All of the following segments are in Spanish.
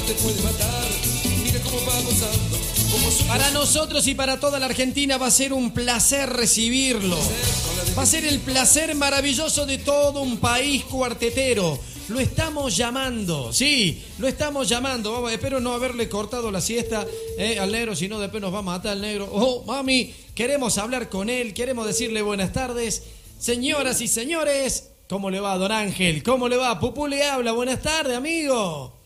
te matar. Para nosotros y para toda la Argentina va a ser un placer recibirlo. Va a ser el placer maravilloso de todo un país cuartetero. Lo estamos llamando, sí, lo estamos llamando. Vamos, espero no haberle cortado la siesta eh, al negro, si no después nos va a matar el negro. Oh, mami, queremos hablar con él, queremos decirle buenas tardes. Señoras y señores, ¿cómo le va, don Ángel? ¿Cómo le va? Pupú le habla, buenas tardes, amigo.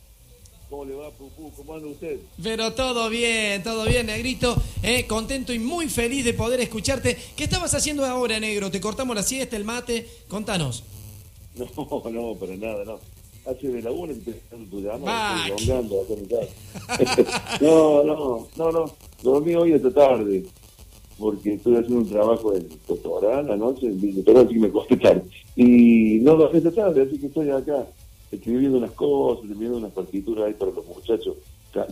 ¿Cómo le va, Pupú? ¿Cómo anda usted? Pero todo bien, todo bien, negrito. Eh, contento y muy feliz de poder escucharte. ¿Qué estabas haciendo ahora, negro? ¿Te cortamos la siesta, el mate? Contanos. No, no, para nada, no. Hace de la una que esperando tu llamada, Ah, no, no, no, no. Dormí hoy esta tarde porque estoy haciendo un trabajo en doctoral anoche, en doctoral, así que me costé tarde. Y no dormí esta tarde, así que estoy acá escribiendo unas cosas, escribiendo unas partituras ahí para los muchachos.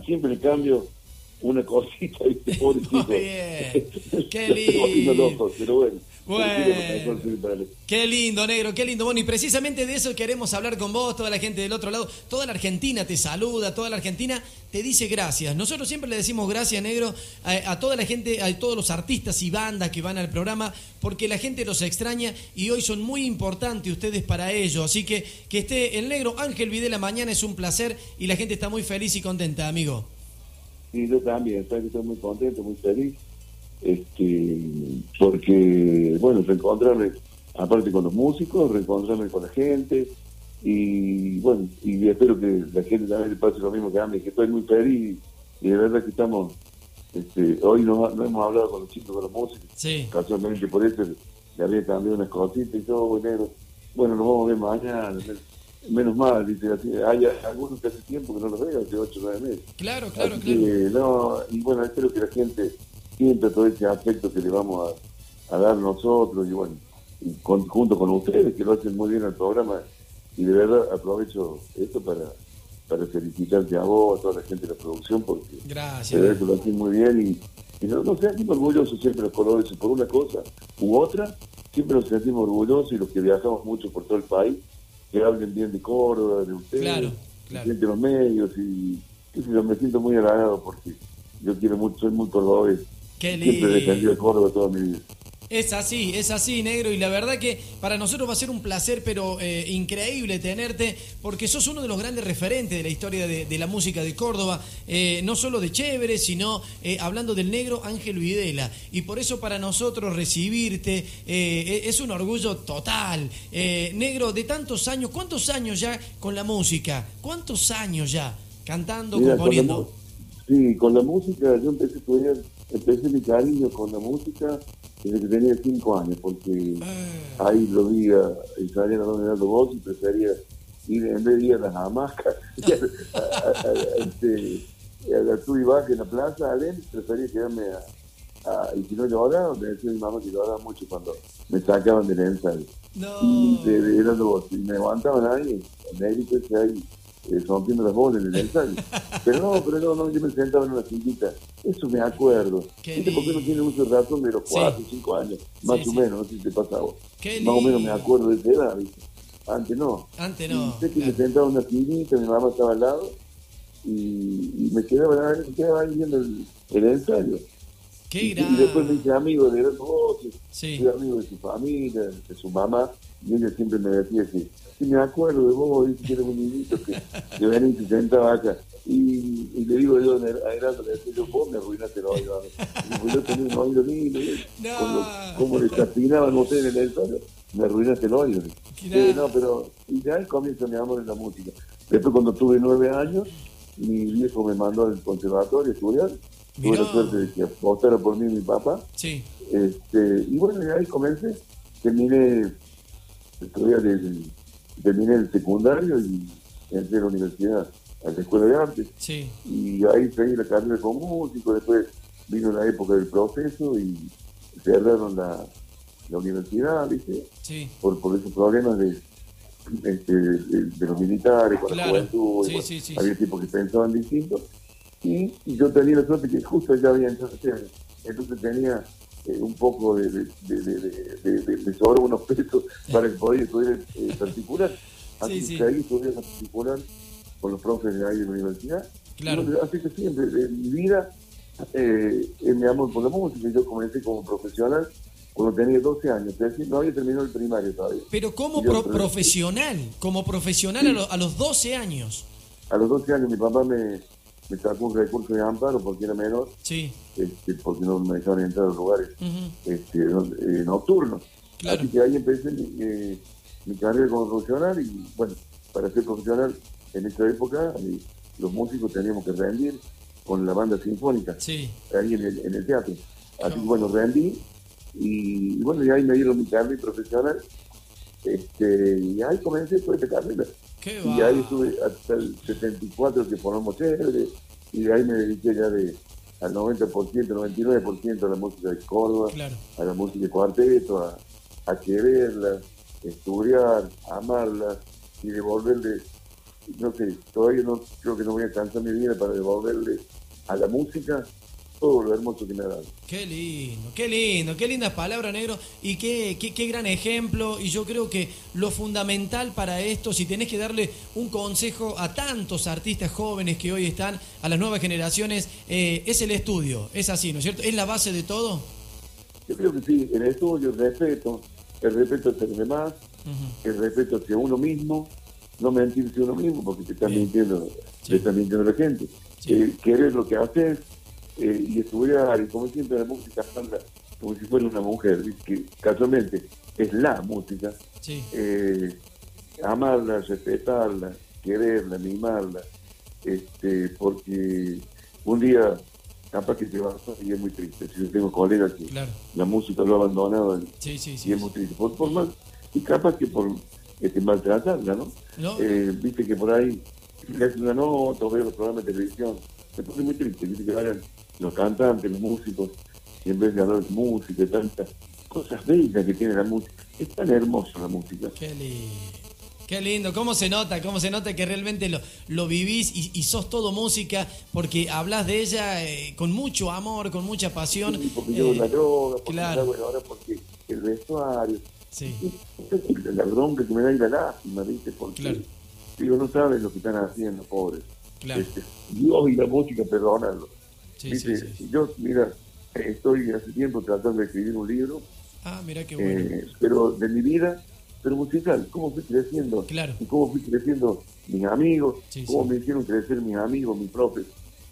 Siempre le cambio una cosita, ¿viste? Pobrecito. Qué lindo. loco, pero bueno. Bueno. Qué lindo, negro, qué lindo. Bueno, y precisamente de eso queremos hablar con vos, toda la gente del otro lado. Toda la Argentina te saluda, toda la Argentina te dice gracias. Nosotros siempre le decimos gracias, negro, a, a toda la gente, a todos los artistas y bandas que van al programa, porque la gente los extraña y hoy son muy importantes ustedes para ello. Así que que esté el negro Ángel Videla mañana es un placer y la gente está muy feliz y contenta, amigo. Sí, yo también, sabes que estoy muy contento, muy feliz, este, porque, bueno, reencontrarme, aparte con los músicos, reencontrarme con la gente, y bueno, y espero que la gente también le pase lo mismo que a mí, que estoy muy feliz, y de verdad que estamos, este, hoy no, no hemos hablado con los chicos, con los músicos, Sí. casualmente por eso le había cambiado unas cositas y todo, bueno, bueno, nos vamos a ver mañana, menos mal, dice, así, hay algunos que hace tiempo que no los veo, hace 8 o 9 meses. Claro, claro, Así claro. que, no, y bueno, espero que la gente sienta todo ese afecto que le vamos a, a dar nosotros y bueno, y con- junto con ustedes que lo hacen muy bien al programa y de verdad aprovecho esto para, para felicitarte a vos, a toda la gente de la producción porque de Gracias. verdad que lo hacen muy bien y, y no, no sé, orgullosos siempre los colores por una cosa u otra, siempre nos sentimos orgullosos y los que viajamos mucho por todo el país, que hablen bien de Córdoba, de ustedes, Claro, claro. sienten los medios y qué sé yo, me siento muy halagado porque yo quiero mucho, soy muy cordobés. Qué Siempre he lindo. defendido a Córdoba toda mi vida. Es así, es así, negro, y la verdad que para nosotros va a ser un placer, pero eh, increíble tenerte, porque sos uno de los grandes referentes de la historia de, de la música de Córdoba, eh, no solo de Chévere, sino eh, hablando del negro Ángel Videla. Y por eso para nosotros recibirte eh, es un orgullo total. Eh, negro, de tantos años, ¿cuántos años ya con la música? ¿Cuántos años ya cantando, Mira, con la, componiendo? mu- sí, con la música, yo empecé empecé mi cariño con la música desde que tenía cinco años, porque Ah, ahí lo vi a Israel Ronaldo Voz y prefería ir en vez de ir a las hamacas, a, a, a- este, a la sub y baja en la plaza, Alem, prefería quedarme a, a- y si no lloraba, me decía mi mamá que lloraba mucho cuando me sacaban del ensayo. no. Y de, de Heraldo Bosch, y me levantaban ahí, negrito ese ahí, eh, rompiendo las bolas en el ensayo. Pero no, pero no, no, yo me sentaba en una sillita, eso me acuerdo. ¿Viste por qué no lindo. tiene uso de razón de los Sí. 4 o 5 años? Más Sí, o sí. menos, no sé si te pasa a vos. Qué Más o menos me lindo. acuerdo de esa edad, ¿viste? Antes no. Antes no. Y sé que me claro. sentaba en una sillita, mi mamá estaba al lado, y, y me quedaba, me quedaba ahí viendo el, el ensayo. Qué Y, y después me hice amigo de Heraldo Bosch, Sí. amigo de su familia, de su mamá, y ella siempre me decía que, sí me acuerdo de vos, dice que eres un niñito que, que venía y se sentaba acá. Y, y le digo yo a Heraldo, le decía yo, vos me arruinaste el oído. a mí". Y pues yo tenía un oído lindo, No. como, como le desafinaban ustedes en el ensayo, me arruinaste el oído. Eh, no, pero, y de ahí comienza mi amor en la música. Después cuando tuve nueve años, mi viejo me mandó al conservatorio a estudiar. Tuve Mirá. la suerte de que votara por mí mi papá. Sí. Este, y bueno, y ahí comencé, terminé, estudié el, terminé el secundario y entré a la universidad, a la escuela de arte, Sí. y ahí seguí la carrera como músico, después vino la época del proceso y cerraron la, la universidad, ¿viste? Sí. Por, por esos problemas de, este, de, de los militares, con Claro. la juventud, Sí, sí, sí, había tipos que pensaban distinto, y, y yo tenía la suerte que justo ya había entrado entonces tenía eh, un poco de, de, de, de, sobra unos pesos para poder estudiar eh, particular. Así Sí, sí. que ahí estudié en particular con los profes de ahí de la universidad. Claro. Así que siempre, en mi vida, eh, es mi amor por la música. Yo comencé como profesional cuando tenía 12 años, es decir, no había terminado el primario todavía. Pero como pro- profesional, como profesional a, lo- a los 12 años. A los 12 años mi papá me, me sacó un recurso de amparo porque era menor, Sí. este, porque no me dejaban entrar a los lugares Ujú. este, no- eh, nocturnos. Claro. Así que ahí empecé mi, eh, mi carrera como profesional y bueno, para ser profesional en esa época eh, los músicos teníamos que rendir con la banda sinfónica Sí. ahí en el, en el teatro. Así que bueno, rendí y, y bueno, y ahí me dieron mi carrera profesional este, y ahí comencé toda esta carrera. Y ahí estuve hasta el 74 que formamos chévere y de ahí me dediqué ya de al 90%, 99% a la música de Córdoba, Claro. a la música de cuarteto, a, a quererla, estudiar, amarla y devolverle, no sé, todavía no creo que no voy a cansar mi vida para devolverle a la música todo lo hermoso que me ha dado. Qué lindo, qué lindo, qué lindas palabras, negro. Y qué, qué, qué gran ejemplo. Y yo creo que lo fundamental para esto, si tenés que darle un consejo a tantos artistas jóvenes que hoy están, a las nuevas generaciones, eh, es el estudio. Es así, ¿no es cierto? Es la base de todo. Yo creo que sí, el estudio, el respeto, el respeto hacia los demás, el respeto hacia uno mismo, no mentirse uno mismo porque te están mintiendo, Sí. te están mintiendo la gente. Sí. Eh, querer lo que haces eh, y estudiar, y como siempre la música habla como si fuera una mujer, que casualmente es la música, Sí, eh, amarla, respetarla, quererla, mimarla, este, porque un día capaz que te vas y es muy triste. Si yo tengo colegas que claro. la música lo ha abandonado Sí, sí, sí. y es muy triste. Por, por mal, y capaz que por este, maltratarla, ¿no? ¿No? Eh, viste que por ahí le hacen una nota o veo los programas de televisión. Me pone muy triste, viste que vayan los cantantes, los músicos, y en vez de música y tantas cosas bellas que tiene la música. Es tan hermosa la música. Qué lindo. Qué lindo, cómo se nota, cómo se nota que realmente lo, lo vivís y, y sos todo música porque hablas de ella eh, con mucho amor, con mucha pasión. Sí, porque llevo Eh, la droga, porque claro. bueno, ahora porque el vestuario. Sí, La bronca que me da y la lástima, ¿viste? Porque Claro. digo, no saben lo que están haciendo, pobres. claro. Este, Dios y la música, perdónalo. Sí, sí, sí. Yo, mira, estoy hace tiempo tratando de escribir un libro, Ah, mira qué bueno. eh, pero de mi vida, pero musical, cómo fui creciendo, Claro. y cómo fui creciendo mis amigos, cómo me hicieron crecer mis amigos, mis profes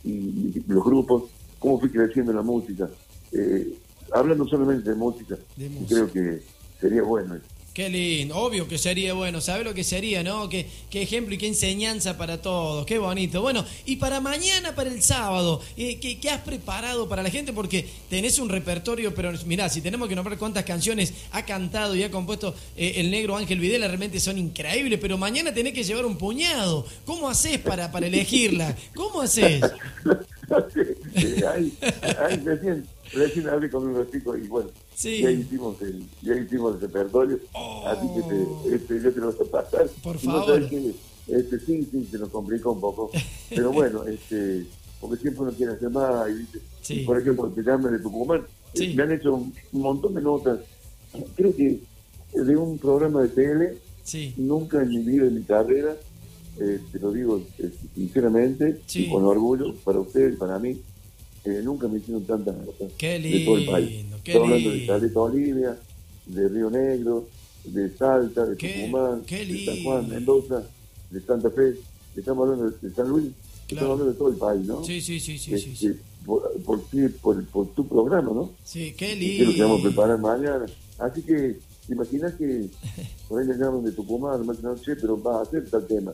y, y los grupos, cómo fui creciendo en la música. Eh, hablando solamente de música, De música. creo que sería bueno. Qué lindo, obvio que sería bueno, ¿sabes lo que sería, no? Qué, qué ejemplo y qué enseñanza para todos, qué bonito. Bueno, y para mañana, para el sábado, eh, ¿qué, qué has preparado para la gente? Porque tenés un repertorio, pero mirá, si tenemos que nombrar cuántas canciones ha cantado y ha compuesto eh, el negro Ángel Videla, realmente son increíbles, pero mañana tenés que llevar un puñado. ¿Cómo haces para, para elegirla? ¿Cómo haces? Ahí, ahí recién, recién hablé con chicos y bueno, Sí. ya hicimos el, ya hicimos el repertorio, Oh. así que te, este, yo te lo voy a pasar. Por Y favor. sabés que, este, sí, sí, se nos complicó un poco, pero bueno, este, porque siempre uno quiere hacer más, y. Y, por ejemplo, te llaman de Tucumán, Sí. eh, me han hecho un, montón de notas, creo que de un programa de tele, Sí, nunca en mi vida, en mi carrera, eh, te lo digo eh, sinceramente, y con orgullo, para ustedes, para mí, eh, nunca me hicieron tantas notas Qué de todo el país. lindo, qué Estoy hablando de lindo. Caleta Olivia, de Río Negro, de Salta, de Qué- Tucumán, qué de San Juan, lindo. Mendoza, de Santa Fe, estamos hablando de, de San Luis, Claro. estamos hablando de todo el país, ¿no? sí, sí, sí, sí, sí, Este, sí. Por, por, ti- por, por tu programa, ¿no? Sí, qué que es lo que vamos a lindo. preparar mañana. Así que, ¿te imaginas que por ahí le llaman de Tucumán, dicen, no sé, pero va a hacer tal tema?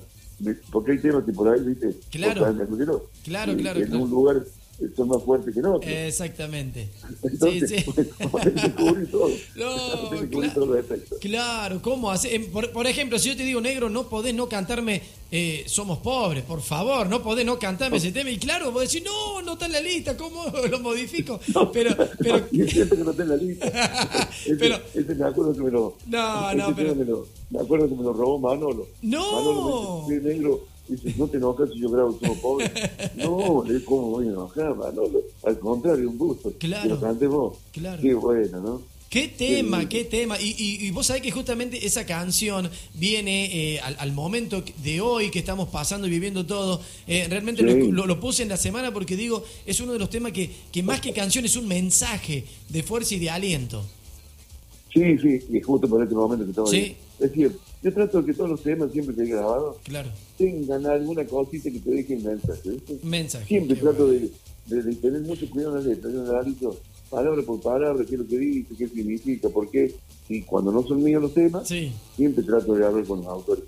Porque hay temas que por ahí, ¿viste? Claro. Claro, claro, En claro. un lugar eh, son más fuertes que en otro. Exactamente. Entonces, sí, sí. todo. No, claro. todos los efectos. Claro, ¿cómo hace? em, Por, por ejemplo, si yo te digo, negro, no podés no cantarme eh, Somos pobres, por favor, no podés no cantarme ese tema. Y claro, vos decís, no, no está en la lista, ¿cómo lo modifico? Pero, pero, Y es cierto que no está en la lista. Ese, Pero- ese me acuerdo que me lo. No, no, pero- Me, lo, me acuerdo que me lo robó Manolo. No. Manolo me dice, "Sí, negro. Dice, no te enojas si yo grabo Somos Pobres. no, le ¿cómo voy a enojar, Manolo? Al contrario, un gusto. Claro. Lo vos. Claro. Qué bueno, ¿no? Qué tema, qué tema. Y, y, y, vos sabés que justamente esa canción viene eh, al, al, momento de hoy que estamos pasando y viviendo todo. Eh, realmente Sí. lo, lo, puse en la semana porque digo, es uno de los temas que, que más que canción es un mensaje de fuerza y de aliento. Sí, sí, y justo por este momento que estamos Sí. ahí. Es decir, yo trato de que todos los temas siempre que he grabado Claro. tengan alguna cosita que te dejen mensaje. Mensaje. Siempre trato bueno. de, de- de tener mucho cuidado en la letra. Yo analizo palabra por palabra qué es lo que dice, qué significa, por qué. Y cuando no son míos los temas, Sí, siempre trato de hablar con los autores.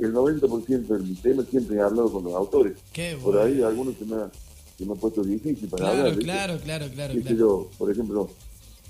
El 90% de mis temas siempre he hablado con los autores. qué Por ahí algunos se me, ha- se me ha puesto difícil para Claro, hablar. claro, claro, claro, claro. yo, por ejemplo,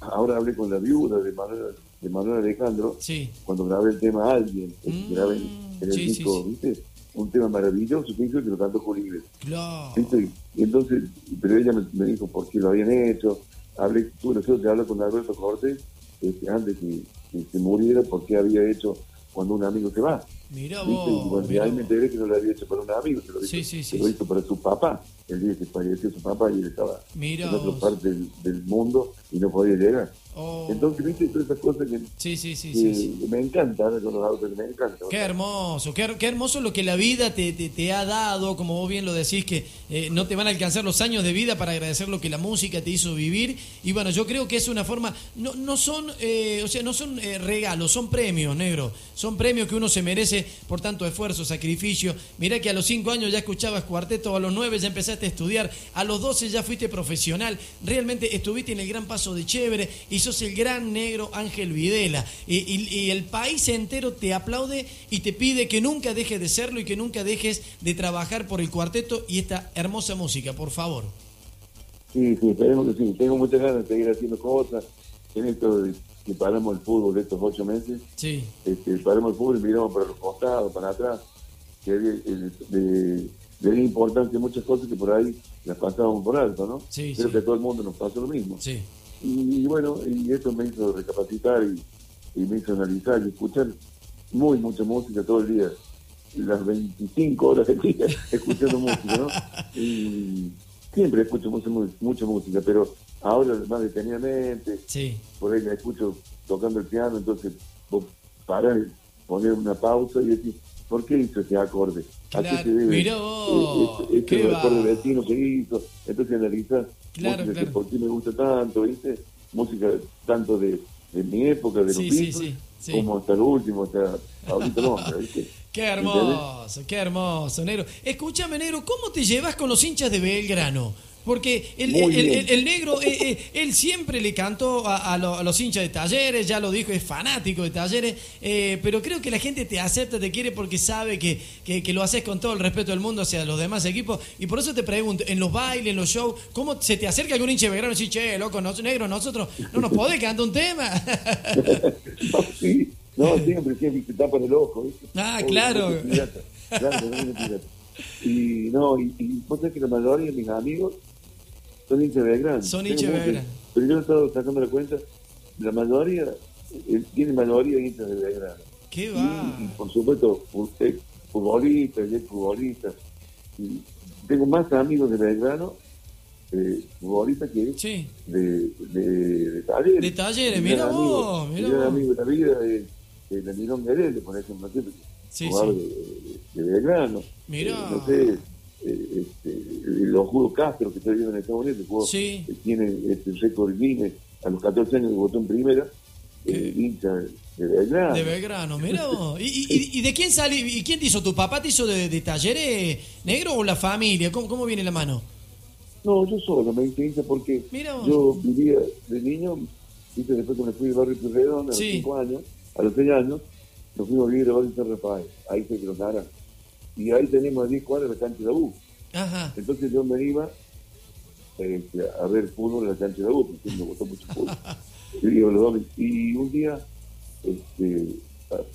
ahora hablé con la viuda de Manuel, de Manuel Alejandro Sí. cuando grabé el tema Alguien, el que Mm, grabé en el sí, disco, sí. ¿viste? Un tema maravilloso que hizo que lo cantó Julio. Claro. ¿viste? Y entonces, pero ella me, me dijo por qué lo habían hecho. Hablé, tuve suerte de hablar con Alberto Cortés este, antes que, que se muriera, por qué había hecho cuando un amigo se va. Y vos. bueno, mirá ahí me vos. enteré que no lo había hecho para un amigo, se lo hizo, Sí, lo hizo para su papá, el día que falleció su papá y él estaba en otra vos. parte del, del mundo y no podía llegar. Oh. Entonces, viste, todas esas cosas que, Sí, sí, sí, que me encanta hablar con los autores, me encanta. Qué hermoso, qué, qué hermoso lo que la vida te, te, te ha dado, como vos bien lo decís, que eh, no te van a alcanzar los años de vida para agradecer lo que la música te hizo vivir. Y bueno, yo creo que es una forma, no, no son, eh, o sea, no son eh, regalos, son premios, negro. Son premios que uno se merece por tanto esfuerzo, sacrificio. Mirá que a los cinco años ya escuchabas cuarteto, a los nueve ya empezaste a estudiar, a los 12 ya fuiste profesional, realmente estuviste en el gran paso de chévere y sos el gran negro Ángel Videla. Y, y- el país entero te aplaude y te pide que nunca dejes de serlo y que nunca dejes de trabajar por el cuarteto y esta hermosa música, por favor. Sí, sí, esperemos que sí. Tengo muchas ganas de seguir haciendo cosas. En esto que paramos el fútbol estos ocho meses, Sí, este, paramos el fútbol y miramos para los costados, para atrás. Que de, de importancia muchas cosas que por ahí las pasábamos por alto, ¿no? Sí, Creo sí. que a todo el mundo nos pasó lo mismo. sí. Y, y bueno, y esto me hizo recapacitar y, y me hizo analizar y escuchar muy mucha música todo el día. Las 25 horas del día escuchando música, ¿no? Y siempre escucho mucha, mu- mucha música, pero ahora más detenidamente, Sí, por ahí la escucho tocando el piano, entonces vos parás, poner una pausa y decís, ¿por qué hizo ese acorde? ¿A qué Claro, se debe? mirá vos, Eh, este qué acorde vecino que hizo, entonces analizás Claro, claro. que por qué me gusta tanto, ¿viste? Música tanto de, de mi época, de los Sí, sí, Beatles, sí, sí. como hasta lo último, hasta ahorita Londra, ¿viste? Qué hermoso, qué hermoso, negro. Escúchame, negro, ¿cómo te llevas con los hinchas de Belgrano? Porque el, Muy el- bien. el- el negro, eh, eh, él siempre le cantó a, a lo- a los hinchas de talleres, ya lo dijo, es fanático de talleres, eh, pero creo que la gente te acepta, te quiere porque sabe que, que- que lo haces con todo el respeto del mundo hacia los demás equipos. Y por eso te pregunto, en los bailes, en los shows, ¿cómo se te acerca algún hincha de Belgrano y dice, che, loco, no, negro, nosotros no nos podés cantar un tema? no, sí, no, siempre, siempre te tapan el ojo. Ah, Obvio, claro. no te pirata, Claro, no te pirata. Y no, y, y vos sabés que la mayoría de mis amigos son hinchas de Belgrano. Son hinchas de Belgrano. Pero yo he estado sacando la cuenta, la mayoría, eh, tiene mayoría de hinchas de Belgrano. ¿Qué Y, va? y, por supuesto, ex futbolistas y futbolistas. Y tengo más amigos de Belgrano, eh, futbolistas que Sí. de, de, de talleres. De Talleres, Mi mira vos, mira vos. amigo de la vida es es el Mirón Guerrero, por ejemplo, que Sí, sí. de, de Belgrano. Mirá. Eh, no sé, eh, este, los Judo Castro, que está viviendo en Estados Unidos, que jugó- Sí. tiene este récord Guinness, a los 14 años que votó en primera, eh, hincha de Belgrano. De Belgrano, mira vos. ¿Y, y- de quién sale? ¿Y quién te hizo? ¿Tu papá te hizo de, de talleres negro o la familia? ¿Cómo, cómo viene la mano? No, yo solo me hice hincha porque yo vivía de niño, ¿viste? después que me fui del barrio Puyredón a los Sí. 5 años, a los 6 años, nos fuimos a vivir al barrio San Rafael, ahí fue que nos. Y ahí tenemos a 10 cuadras la cancha de la U. Ajá. Entonces yo me iba este, a ver fútbol en la cancha de la U, porque me gustó mucho el fútbol. y, un día este,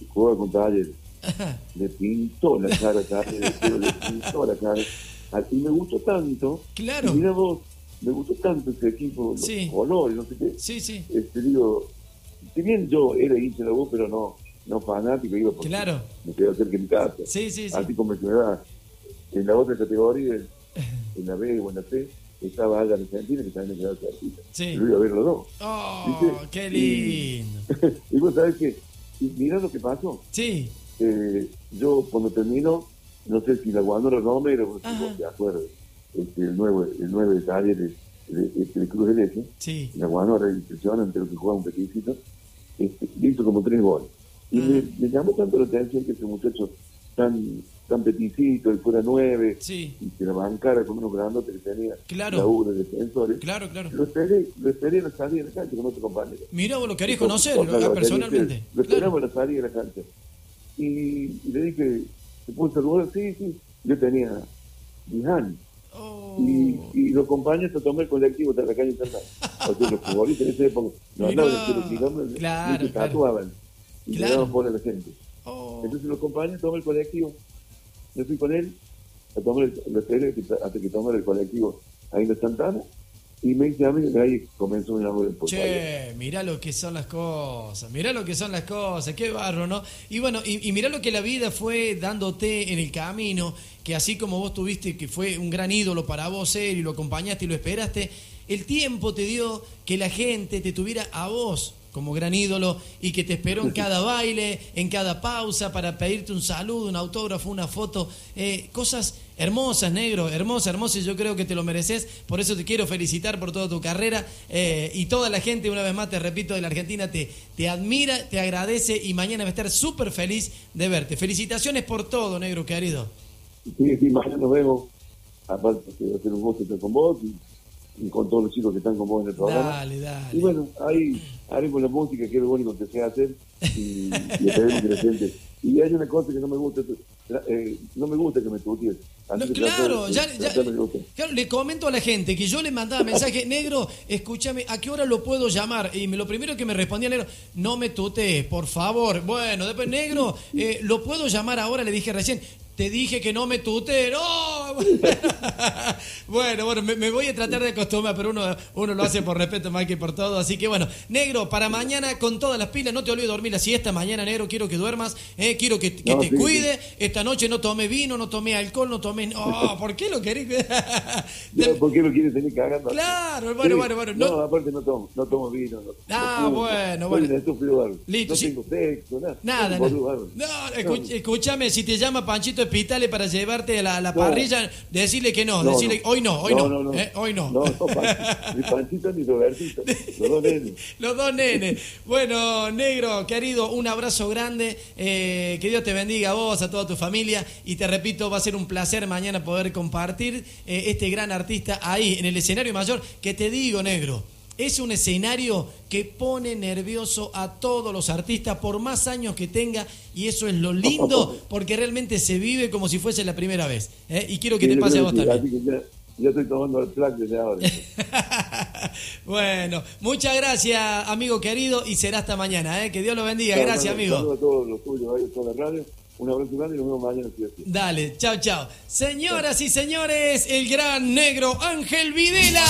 jugaba con Talleres, Ajá. le pintó la cara a pero le pintó la cara. Y me gustó tanto Claro. mira vos, me gustó tanto ese equipo, los Sí. colores, no sé qué. Sí, sí. Este, digo, si bien yo era hincha de la U, pero no, no fanático, iba porque Claro. me quedaba cerca de mi casa. Sí, sí, sí. Así como me en la otra categoría, en la B o en la C, estaba Alga Argentina, que también me quedaba cerquita. Sí. Yo iba a ver los dos. Oh, ¿Viste? qué lindo. Y, y vos sabés que, y mirá lo que pasó. Sí, Eh, yo cuando termino, no sé si la Guandora Romero, si te acuerdas, este, el nuevo, el nuevo detalle de, de, este, de Cruz del Eje, sí. la Guandora impresionante lo que jugaba un peticito, este, hizo como tres goles. Y me, me llamó tanto la atención que ese muchacho tan, tan peticito, él fuera nueve, Sí. y que la bancara con unos grandotes que tenía Claro. la U de defensores. Claro, claro. Lo esperé, lo esperé en la salida de la cancha con otro compañero. Mirá, vos lo querés Con- conocer con ah, Salvador personalmente. Lo Claro. esperamos en la salida de la cancha. Y, y le dije, ¿se puede saludar? Sí, sí. Yo tenía 10 años. Oh. Y, y lo acompañé hasta tomar el colectivo hasta la calle. O sea, los futbolistas en esa época no andaban de cero kilómetros, Claro, ni se claro. Y Claro. le daban por a la gente. Oh. Entonces lo acompañé, tomé el colectivo. Me fui con él, a tomar el, esperé que- hasta que tomara el colectivo ahí en la Santana. Y me dice a mí, ahí comenzó mi amor por Che, mirá lo que son las cosas, mirá lo que son las cosas, qué barro, ¿no? Y bueno, y, y mirá lo que la vida fue dándote en el camino, que así como vos tuviste que fue un gran ídolo para vos ser y lo acompañaste y lo esperaste, el tiempo te dio que la gente te tuviera a vos como gran ídolo y que te esperó en cada baile, en cada pausa para pedirte un saludo, un autógrafo, una foto, eh, cosas hermosas, negro, hermosas, hermosas, yo creo que te lo mereces, por eso te quiero felicitar por toda tu carrera eh, y toda la gente, una vez más te repito, de la Argentina te, te admira, te agradece y mañana va a estar súper feliz de verte. Felicitaciones por todo, negro querido. Sí, sí, mañana nos vemos. Aparte, a ser un gusto con vos y con todos los chicos que están con vos en el programa. Dale, dale. Y bueno, ahí haremos la música, que es lo único que sé hacer, y, y esperemos que la gente... Y hay una cosa que no me gusta, eh, no me gusta que me tutees. No, claro, ya, claro, le comento a la gente que yo le mandaba mensaje, negro, escúchame, ¿a qué hora lo puedo llamar? Y me- lo primero que me respondía, negro, no me tutees, por favor. Bueno, después, negro, eh, ¿lo puedo llamar ahora? Le dije recién, te dije que no me tutees. ¡No! bueno, bueno, me, me voy a tratar de acostumbrar, pero uno, uno lo hace por respeto más que por todo. Así que bueno, negro, para mañana con todas las pilas, no te olvides de dormir la siesta mañana, negro, quiero que duermas, eh, quiero que, que No, te sí, cuide. Esta noche no tomé vino, no tomé alcohol, no tomé... Oh, ¿por qué lo querés? No, ¿Por qué lo quieres tener cagando? Claro, bueno, bueno, bueno, No, no- aparte no tomo, no tomo vino. No, Ah, no bueno, bueno. Listo, No tengo sexo, nada. Nada, nada. No, escúchame, si te llama Panchito Para llevarte a la, la No. parrilla, decirle que no, No, decirle no. hoy no, hoy no, eh, hoy no. No, ni Panchito ni Robertito. Los dos nenes. Los dos nenes. Bueno, negro, querido, un abrazo grande. eh, que Dios te bendiga a vos, a toda tu familia. Y te repito, va a ser un placer mañana poder compartir eh, este gran artista ahí, en el escenario mayor. Que te digo, negro, es un escenario que pone nervioso a todos los artistas por más años que tenga. Y eso es lo lindo, porque realmente se vive como si fuese la primera vez. ¿eh? Y quiero que Sí, te yo pase a vos también. Ya, ya estoy tomando el plan desde ahora. bueno, muchas gracias, amigo querido, y será hasta mañana. ¿eh? Que Dios lo bendiga. Chao, Gracias, hermano. amigo. A todos los tuyos ahí toda la radio. Un abrazo grande y nos vemos mañana. Dale, chao, chao. Señoras y señores, el gran negro Ángel Videla.